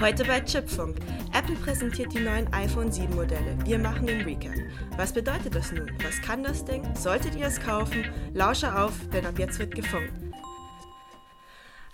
Heute bei Chipfunk. Apple präsentiert die neuen iPhone 7 Modelle. Wir machen den Recap. Was bedeutet das nun? Was kann das Ding? Solltet ihr es kaufen? Lausche auf, denn ab jetzt wird gefunkt.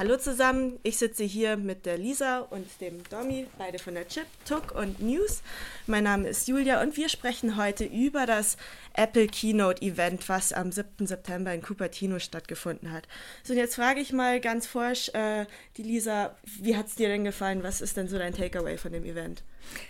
Hallo zusammen, ich sitze hier mit der Lisa und dem Domi, beide von der Chip, Tuck und News. Mein Name ist Julia und wir sprechen heute über das Apple Keynote Event, was am 7. September in Cupertino stattgefunden hat. So, und jetzt frage ich mal ganz forsch, äh, die Lisa, wie hat es dir denn gefallen? Was ist denn so dein Takeaway von dem Event?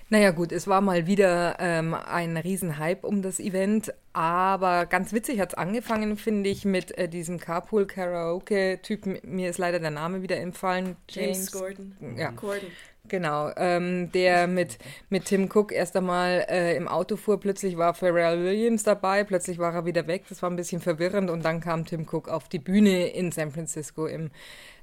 Naja gut, es war mal wieder ähm, ein Riesenhype um das Event, aber ganz witzig hat es angefangen, finde ich, mit äh, diesem Carpool-Karaoke-Typen. Mir ist leider der Name wieder entfallen. James, James Gordon. Ja. Gordon. Genau, ähm, der mit, mit Tim Cook erst einmal äh, im Auto fuhr, plötzlich war Pharrell Williams dabei, plötzlich war er wieder weg, das war ein bisschen verwirrend und dann kam Tim Cook auf die Bühne in San Francisco im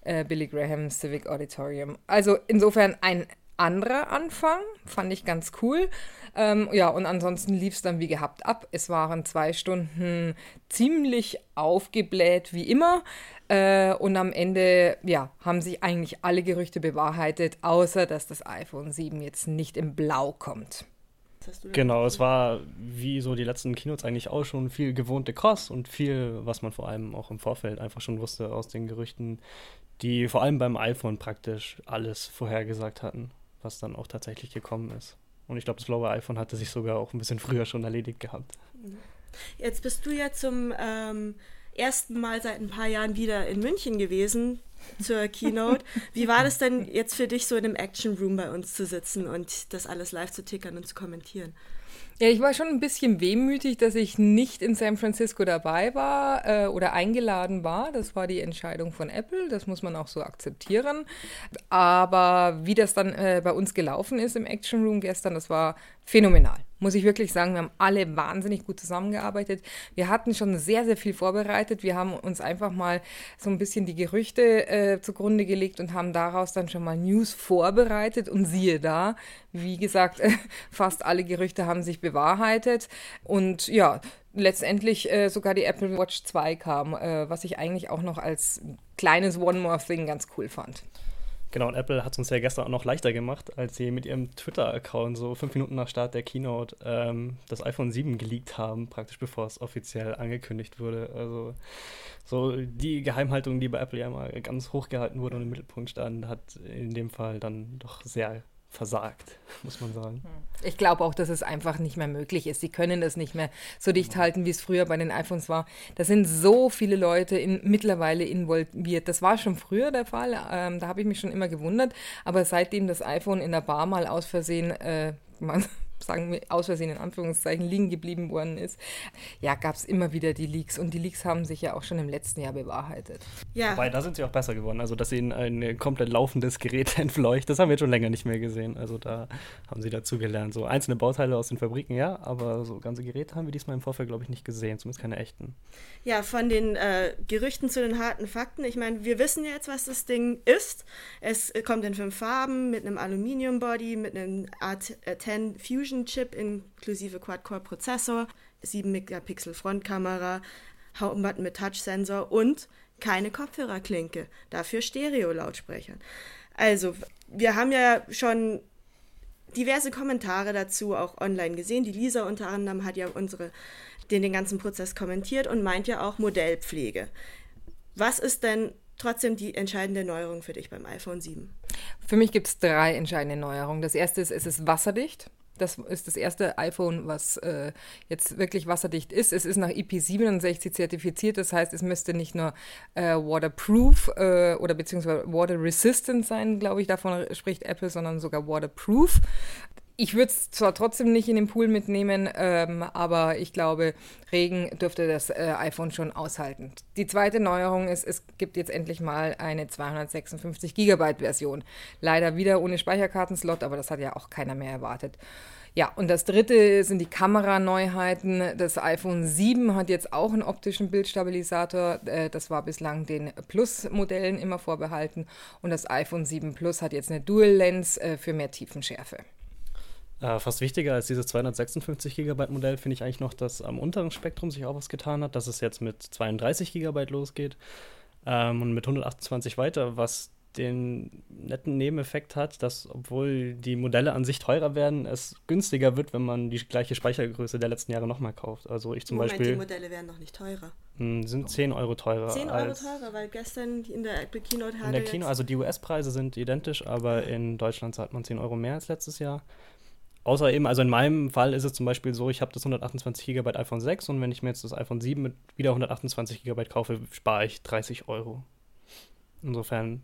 äh, Billy Graham Civic Auditorium. Also insofern ein anderer Anfang, fand ich ganz cool. Ähm, ja, und ansonsten lief es dann wie gehabt ab. Es waren zwei Stunden ziemlich aufgebläht wie immer. Äh, und am Ende, ja, haben sich eigentlich alle Gerüchte bewahrheitet, außer dass das iPhone 7 jetzt nicht in Blau kommt. Genau, es war wie so die letzten Keynotes eigentlich auch schon viel gewohnte Cross und viel, was man vor allem auch im Vorfeld einfach schon wusste aus den Gerüchten, die vor allem beim iPhone praktisch alles vorhergesagt hatten was dann auch tatsächlich gekommen ist. Und ich glaube, das blaue iPhone hatte sich sogar auch ein bisschen früher schon erledigt gehabt. Jetzt bist du ja zum ähm, ersten Mal seit ein paar Jahren wieder in München gewesen zur Keynote. Wie war das denn jetzt für dich, so in einem Action Room bei uns zu sitzen und das alles live zu tickern und zu kommentieren? Ja, ich war schon ein bisschen wehmütig, dass ich nicht in San Francisco dabei war äh, oder eingeladen war. Das war die Entscheidung von Apple, das muss man auch so akzeptieren. Aber wie das dann äh, bei uns gelaufen ist im Action Room gestern, das war phänomenal muss ich wirklich sagen, wir haben alle wahnsinnig gut zusammengearbeitet. Wir hatten schon sehr, sehr viel vorbereitet. Wir haben uns einfach mal so ein bisschen die Gerüchte äh, zugrunde gelegt und haben daraus dann schon mal News vorbereitet. Und siehe da, wie gesagt, fast alle Gerüchte haben sich bewahrheitet. Und ja, letztendlich äh, sogar die Apple Watch 2 kam, äh, was ich eigentlich auch noch als kleines One More Thing ganz cool fand. Genau, und Apple hat es uns ja gestern auch noch leichter gemacht, als sie mit ihrem Twitter-Account so fünf Minuten nach Start der Keynote ähm, das iPhone 7 geleakt haben, praktisch bevor es offiziell angekündigt wurde. Also so die Geheimhaltung, die bei Apple ja immer ganz hoch gehalten wurde und im Mittelpunkt stand, hat in dem Fall dann doch sehr versagt, muss man sagen. Hm. Ich glaube auch, dass es einfach nicht mehr möglich ist. Sie können das nicht mehr so dicht halten, wie es früher bei den iPhones war. Da sind so viele Leute in, mittlerweile involviert. Das war schon früher der Fall. Ähm, da habe ich mich schon immer gewundert. Aber seitdem das iPhone in der Bar mal aus Versehen äh, man sagen wir, aus Versehen in Anführungszeichen liegen geblieben worden ist, ja, gab es immer wieder die Leaks und die Leaks haben sich ja auch schon im letzten Jahr bewahrheitet. Ja. Wobei, da sind sie auch besser geworden. Also, dass ihnen ein komplett laufendes Gerät entfleucht, das haben wir jetzt schon länger nicht mehr gesehen. Also, da haben sie dazu gelernt. So einzelne Bauteile aus den Fabriken, ja, aber so ganze Geräte haben wir diesmal im Vorfeld, glaube ich, nicht gesehen, zumindest keine echten. Ja, von den äh, Gerüchten zu den harten Fakten. Ich meine, wir wissen ja jetzt, was das Ding ist. Es kommt in fünf Farben mit einem Aluminium-Body, mit einem A10 Fusion Fusion-Chip inklusive Quad-Core-Prozessor, 7 Megapixel Frontkamera, Haubenbutton mit Touch-Sensor und keine Kopfhörerklinke, dafür Stereo-Lautsprechern. Also, wir haben ja schon diverse Kommentare dazu auch online gesehen. Die Lisa unter anderem hat ja unsere, den, den ganzen Prozess kommentiert und meint ja auch Modellpflege. Was ist denn trotzdem die entscheidende Neuerung für dich beim iPhone 7? Für mich gibt es drei entscheidende Neuerungen. Das erste ist, es ist wasserdicht. Das ist das erste iPhone, was äh, jetzt wirklich wasserdicht ist. Es ist nach IP67 zertifiziert, das heißt, es müsste nicht nur äh, waterproof äh, oder beziehungsweise water resistant sein, glaube ich, davon spricht Apple, sondern sogar waterproof. Ich würde es zwar trotzdem nicht in den Pool mitnehmen, ähm, aber ich glaube, Regen dürfte das äh, iPhone schon aushalten. Die zweite Neuerung ist, es gibt jetzt endlich mal eine 256 Gigabyte Version. Leider wieder ohne Speicherkartenslot, aber das hat ja auch keiner mehr erwartet. Ja, und das dritte sind die Kameraneuheiten. Das iPhone 7 hat jetzt auch einen optischen Bildstabilisator. Äh, das war bislang den Plus-Modellen immer vorbehalten. Und das iPhone 7 Plus hat jetzt eine Dual-Lens äh, für mehr Tiefenschärfe. Äh, fast wichtiger als dieses 256 GB Modell finde ich eigentlich noch, dass am unteren Spektrum sich auch was getan hat, dass es jetzt mit 32 GB losgeht ähm, und mit 128 weiter, was den netten Nebeneffekt hat, dass obwohl die Modelle an sich teurer werden, es günstiger wird, wenn man die gleiche Speichergröße der letzten Jahre nochmal kauft. Also ich zum Moment, Beispiel. die Modelle werden noch nicht teurer. mh, sind 10 Euro teurer. 10 Euro teurer, weil gestern in der Apple Keynote In hatte der jetzt- Kino, also die US-Preise sind identisch, aber in Deutschland zahlt man 10 Euro mehr als letztes Jahr. Außer eben, also in meinem Fall ist es zum Beispiel so, ich habe das 128 GB iPhone 6 und wenn ich mir jetzt das iPhone 7 mit wieder 128 GB kaufe, spare ich 30 Euro. Insofern,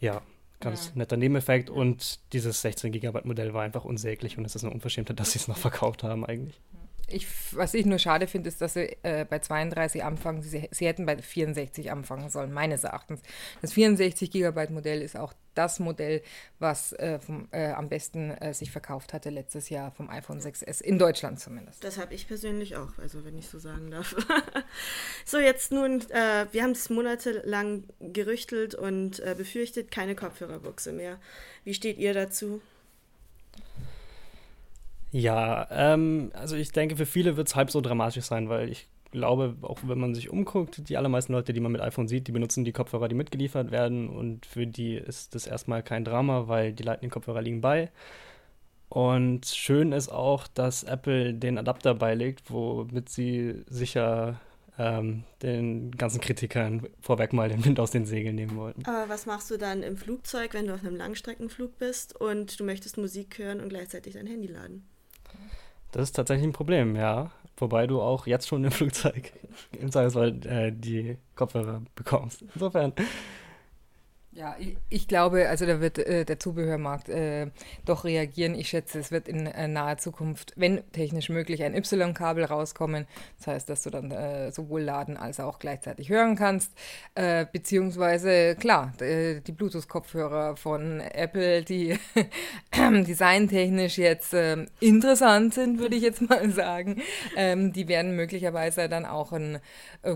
ja, ganz Ja. netter Nebeneffekt und dieses 16 GB Modell war einfach unsäglich und es ist eine Unverschämtheit, dass sie es noch verkauft haben eigentlich. Ich, was ich nur schade finde, ist, dass sie äh, bei 32 anfangen. Sie, sie hätten bei 64 anfangen sollen, meines Erachtens. Das 64 Gigabyte Modell ist auch das Modell, was äh, vom, äh, am besten äh, sich verkauft hatte letztes Jahr vom iPhone 6S, in Deutschland zumindest. Das habe ich persönlich auch, also wenn ich so sagen darf. so, jetzt nun, äh, wir haben es monatelang gerüchtelt und äh, befürchtet, keine Kopfhörerbuchse mehr. Wie steht ihr dazu? Ja, ähm, also ich denke, für viele wird es halb so dramatisch sein, weil ich glaube, auch wenn man sich umguckt, die allermeisten Leute, die man mit iPhone sieht, die benutzen die Kopfhörer, die mitgeliefert werden und für die ist das erstmal kein Drama, weil die Lightning-Kopfhörer liegen bei. Und schön ist auch, dass Apple den Adapter beilegt, womit sie sicher ähm, den ganzen Kritikern vorweg mal den Wind aus den Segeln nehmen wollten. Aber was machst du dann im Flugzeug, wenn du auf einem Langstreckenflug bist und du möchtest Musik hören und gleichzeitig dein Handy laden? Das ist tatsächlich ein Problem, ja. Wobei du auch jetzt schon im Flugzeug im Zweifelsfall äh, die Kopfhörer bekommst. Insofern, Ja, ich, ich glaube, also da wird äh, der Zubehörmarkt äh, doch reagieren. Ich schätze, es wird in äh, naher Zukunft, wenn technisch möglich, ein Y-Kabel rauskommen. Das heißt, dass du dann äh, sowohl laden als auch gleichzeitig hören kannst. Äh, beziehungsweise, klar, äh, die Bluetooth-Kopfhörer von Apple, die designtechnisch jetzt ähm, interessant sind, würde ich jetzt mal sagen, ähm, die werden möglicherweise dann auch einen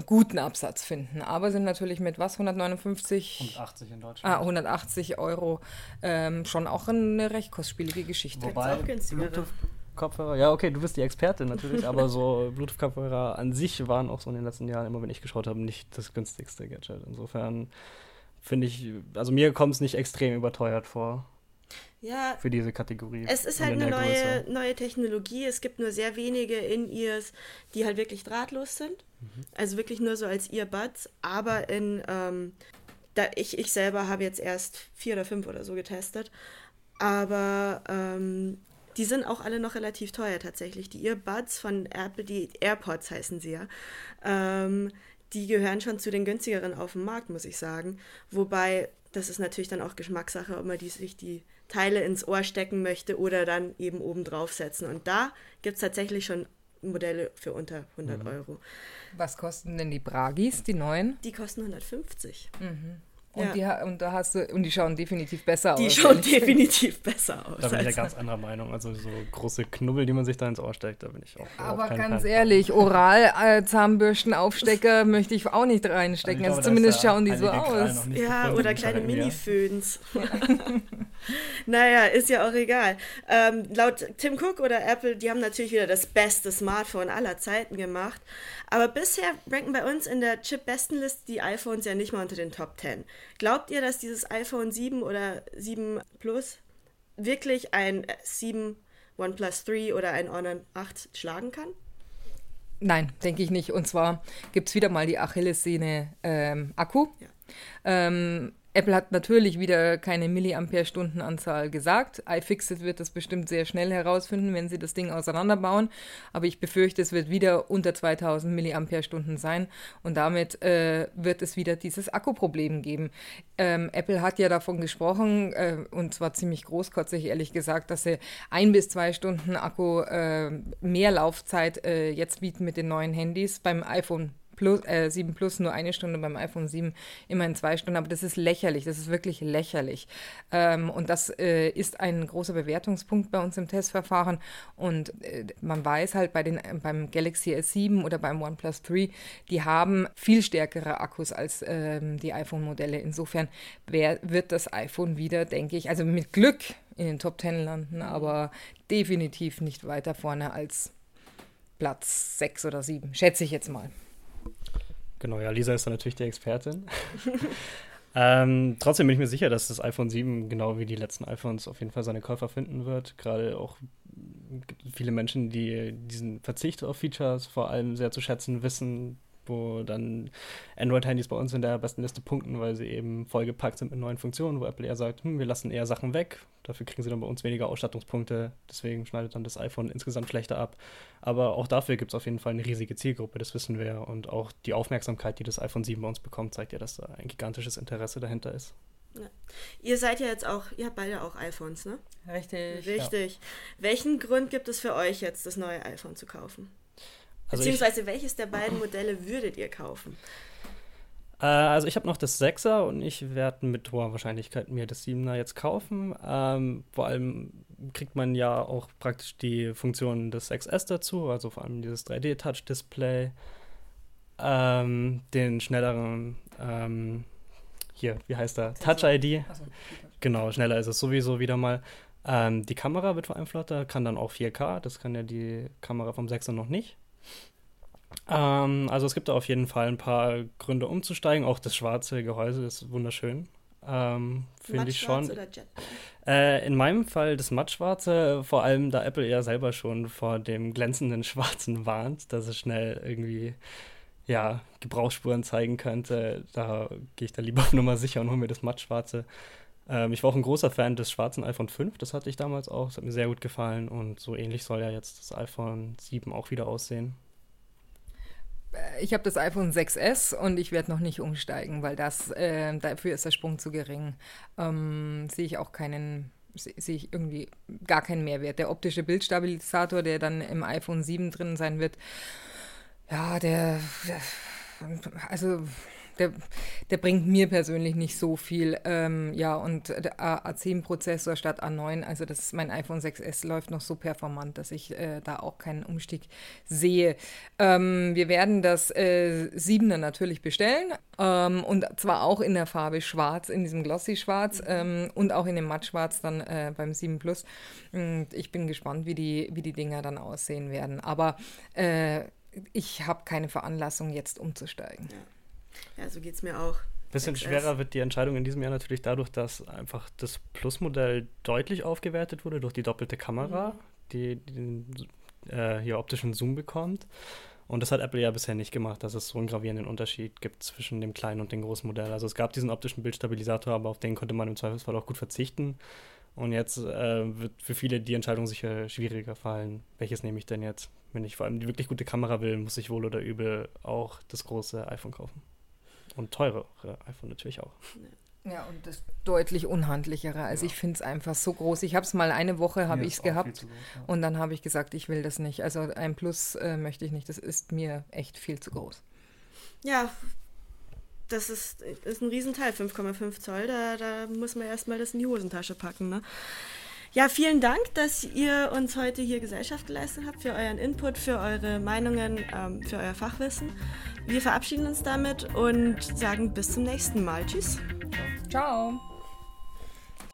guten Absatz finden. Aber sind natürlich mit was? 159? 80 in Deutschland. Ah, 180 Euro. Ähm, schon auch eine recht kostspielige Geschichte. Wobei- auch günstigere. Bluetooth-Kopfhörer, ja, okay, du bist die Expertin natürlich, aber so Bluetooth-Kopfhörer an sich waren auch so in den letzten Jahren, immer wenn ich geschaut habe, nicht das günstigste Gadget. Insofern finde ich, also mir kommt es nicht extrem überteuert vor Ja, für diese Kategorie. es ist halt in eine neue, Größe. neue Technologie. Es gibt nur sehr wenige In-Ears, die halt wirklich drahtlos sind. Also wirklich nur so als Earbuds. Aber in, ähm, da ich, ich selber habe jetzt erst vier oder fünf oder so getestet. Aber ähm, die sind auch alle noch relativ teuer tatsächlich. Die Earbuds von Apple, die AirPods heißen sie ja, ähm, die gehören schon zu den günstigeren auf dem Markt, muss ich sagen. Wobei, das ist natürlich dann auch Geschmackssache, ob man die, sich die Teile ins Ohr stecken möchte oder dann eben oben draufsetzen. Und da gibt es tatsächlich schon Modelle für unter 100 Euro. Was kosten denn die Bragis, die neuen? Die kosten 150. Und, Ja. die, und, da hast du, und die schauen definitiv besser Die aus. schauen ehrlich gesagt. definitiv besser aus. Da bin ich ja ganz anderer Meinung. Also so große Knubbel, die man sich da ins Ohr steckt, da bin ich auch. Aber ganz Fan ehrlich, Oral-Zahnbürstenaufstecker möchte ich auch nicht reinstecken. Also Also, glaube, da zumindest schauen die so aus. Ja, oder kleine. Mini-Föhns. naja, ist ja auch egal. Ähm, laut Tim Cook oder Apple, die haben natürlich wieder das beste Smartphone aller Zeiten gemacht. Aber bisher ranken bei uns in der Chip-Bestenliste die iPhones ja nicht mal unter den Top 10. Glaubt ihr, dass dieses iPhone 7 oder 7 Plus wirklich ein äh, 7 OnePlus 3 oder ein Honor 8 schlagen kann? Nein, denke ich nicht. Und zwar gibt es wieder mal die Achillessehne ähm, Akku. Ja. Ähm, Apple hat natürlich wieder keine Milliampere-Stunden-Anzahl gesagt. iFixit wird das bestimmt sehr schnell herausfinden, wenn sie das Ding auseinanderbauen. Aber ich befürchte, es wird wieder unter 2000 Milliampere-Stunden sein. Und damit äh, wird es wieder dieses Akkuproblem geben. Ähm, Apple hat ja davon gesprochen, äh, und zwar ziemlich großkotzig, ehrlich gesagt, dass sie ein bis zwei Stunden Akku äh, mehr Laufzeit äh, jetzt bieten mit den neuen Handys. Beim iPhone Plus, äh, 7 Plus nur eine Stunde, beim iPhone 7 immerhin zwei Stunden, aber das ist lächerlich, das ist wirklich lächerlich. Ähm, und das äh, ist ein großer Bewertungspunkt bei uns im Testverfahren und äh, man weiß halt bei den, beim Galaxy S7 oder beim OnePlus 3, die haben viel stärkere Akkus als ähm, die iPhone-Modelle. Insofern wär, wird das iPhone wieder, denke ich, also mit Glück in den Top 10 landen, aber definitiv nicht weiter vorne als Platz 6 oder 7, schätze ich jetzt mal. Genau, ja, Lisa ist da natürlich die Expertin. Ähm, trotzdem bin ich mir sicher, dass das iPhone 7 genau wie die letzten iPhones auf jeden Fall seine Käufer finden wird. Gerade auch viele Menschen, die diesen Verzicht auf Features vor allem sehr zu schätzen wissen, wo dann Android-Handys bei uns in der besten Liste punkten, weil sie eben vollgepackt sind mit neuen Funktionen, wo Apple eher sagt, hm, wir lassen eher Sachen weg, dafür kriegen sie dann bei uns weniger Ausstattungspunkte, deswegen schneidet dann das iPhone insgesamt schlechter ab. Aber auch dafür gibt es auf jeden Fall eine riesige Zielgruppe, das wissen wir. Und auch die Aufmerksamkeit, die das iPhone 7 bei uns bekommt, zeigt ja, dass da ein gigantisches Interesse dahinter ist. Ja. Ihr seid ja jetzt auch, ihr habt beide auch iPhones, ne? Richtig. Richtig. Ja. Welchen Grund gibt es für euch jetzt, das neue iPhone zu kaufen? Also Beziehungsweise ich, welches der beiden Modelle würdet ihr kaufen? Äh, also ich habe noch das 6er und ich werde mit hoher Wahrscheinlichkeit mir das 7er jetzt kaufen. Ähm, vor allem kriegt man ja auch praktisch die Funktionen des 6S dazu, also vor allem dieses 3D-Touch-Display, ähm, den schnelleren, ähm, hier, wie heißt der? Touch-ID. So. Genau, schneller ist es sowieso wieder mal. Ähm, die Kamera wird vor allem flotter, kann dann auch 4K, das kann ja die Kamera vom 6er noch nicht. Ähm, also es gibt da auf jeden Fall ein paar Gründe umzusteigen. Auch das schwarze Gehäuse ist wunderschön. Ähm, Finde ich schon. Äh, in meinem Fall das mattschwarze, vor allem da Apple ja selber schon vor dem glänzenden Schwarzen warnt, dass es schnell irgendwie ja, Gebrauchsspuren zeigen könnte. Da gehe ich da lieber auf Nummer sicher und hole mir das mattschwarze. Ähm, ich war auch ein großer Fan des schwarzen iPhone 5, das hatte ich damals auch, das hat mir sehr gut gefallen und so ähnlich soll ja jetzt das iPhone 7 auch wieder aussehen. Äh, ich habe das iPhone 6S und ich werde noch nicht umsteigen, weil das äh, dafür ist der Sprung zu gering. Ähm, sehe ich auch keinen sehe ich irgendwie gar keinen Mehrwert. Der optische Bildstabilisator, der dann im iPhone 7 drin sein wird, ja, der, der also der, der bringt mir persönlich nicht so viel. Ähm, ja, und der A10-Prozessor statt A9, also das mein iPhone 6S läuft noch so performant, dass ich äh, da auch keinen Umstieg sehe. Ähm, wir werden das äh, 7er natürlich bestellen ähm, und zwar auch in der Farbe Schwarz, in diesem Glossy-Schwarz ähm, und auch in dem Matt-Schwarz dann äh, beim 7 Plus. Und ich bin gespannt, wie die, wie die Dinger dann aussehen werden. Aber äh, ich habe keine Veranlassung, jetzt umzusteigen. Ja. Ja, so geht es mir auch. Bisschen XS. schwerer wird die Entscheidung in diesem Jahr natürlich dadurch, dass einfach das Plus-Modell deutlich aufgewertet wurde durch die doppelte Kamera, mhm. die, den äh, hier optischen Zoom bekommt. Und das hat Apple ja bisher nicht gemacht, dass es so einen gravierenden Unterschied gibt zwischen dem kleinen und dem großen Modell. Also es gab diesen optischen Bildstabilisator, aber auf den konnte man im Zweifelsfall auch gut verzichten. Und jetzt äh, wird für viele die Entscheidung sicher schwieriger fallen. Welches nehme ich denn jetzt? Wenn ich vor allem die wirklich gute Kamera will, muss ich wohl oder übel auch das große iPhone kaufen. Und teurere iPhone natürlich auch. Ja, und das deutlich unhandlichere. Also ja. ich finde es einfach so groß. Ich habe es mal eine Woche, habe ich es gehabt. Groß, ja. Und dann habe ich gesagt, ich will das nicht. Also ein Plus äh, möchte ich nicht. Das ist mir echt viel zu groß. Ja, das ist, ist ein Riesenteil, 5,5 Zoll. Da, da muss man erstmal das in die Hosentasche packen. Ne? Ja, vielen Dank, dass ihr uns heute hier Gesellschaft geleistet habt, für euren Input, für eure Meinungen, ähm, für euer Fachwissen. Wir verabschieden uns damit und sagen bis zum nächsten Mal. Tschüss. Ciao.